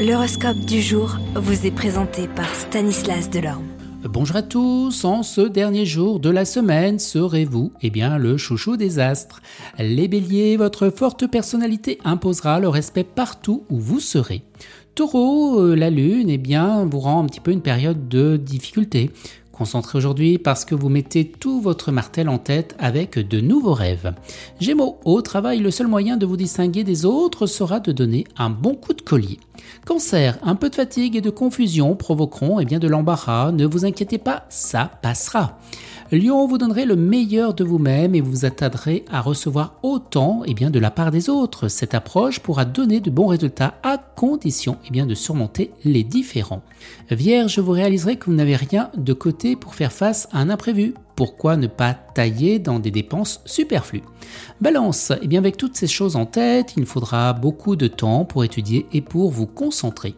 L'horoscope du jour vous est présenté par Stanislas Delorme. Bonjour à tous, en ce dernier jour de la semaine, serez-vous eh bien, le chouchou des astres Les béliers, votre forte personnalité imposera le respect partout où vous serez. Taureau, euh, la lune, eh bien, vous rend un petit peu une période de difficulté. Concentré aujourd'hui parce que vous mettez tout votre martel en tête avec de nouveaux rêves. Gémeaux, au travail, le seul moyen de vous distinguer des autres sera de donner un bon coup de collier. Cancer, un peu de fatigue et de confusion provoqueront eh bien, de l'embarras. Ne vous inquiétez pas, ça passera. Lion, vous donnerez le meilleur de vous-même et vous vous attarderez à recevoir autant eh bien, de la part des autres. Cette approche pourra donner de bons résultats à condition eh bien, de surmonter les différents. Vierge, vous réaliserez que vous n'avez rien de côté pour faire face à un imprévu. Pourquoi ne pas tailler dans des dépenses superflues? Balance, et eh bien avec toutes ces choses en tête, il faudra beaucoup de temps pour étudier et pour vous concentrer.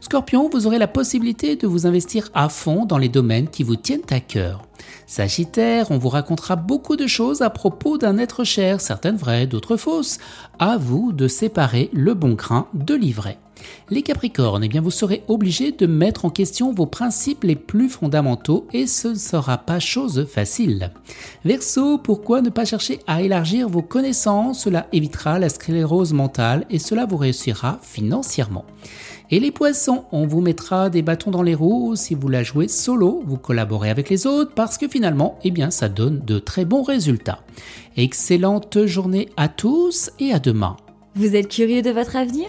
Scorpion, vous aurez la possibilité de vous investir à fond dans les domaines qui vous tiennent à cœur. Sagittaire, on vous racontera beaucoup de choses à propos d'un être cher, certaines vraies, d'autres fausses. À vous de séparer le bon grain de l'ivraie. Les Capricornes, eh bien vous serez obligés de mettre en question vos principes les plus fondamentaux et ce ne sera pas chose facile. Verseau, pourquoi ne pas chercher à élargir vos connaissances? Cela évitera la sclérose mentale et cela vous réussira financièrement. Et les poissons, on vous mettra des bâtons dans les roues si vous la jouez solo, vous collaborez avec les autres parce que finalement, eh bien, ça donne de très bons résultats. Excellente journée à tous et à demain. Vous êtes curieux de votre avenir?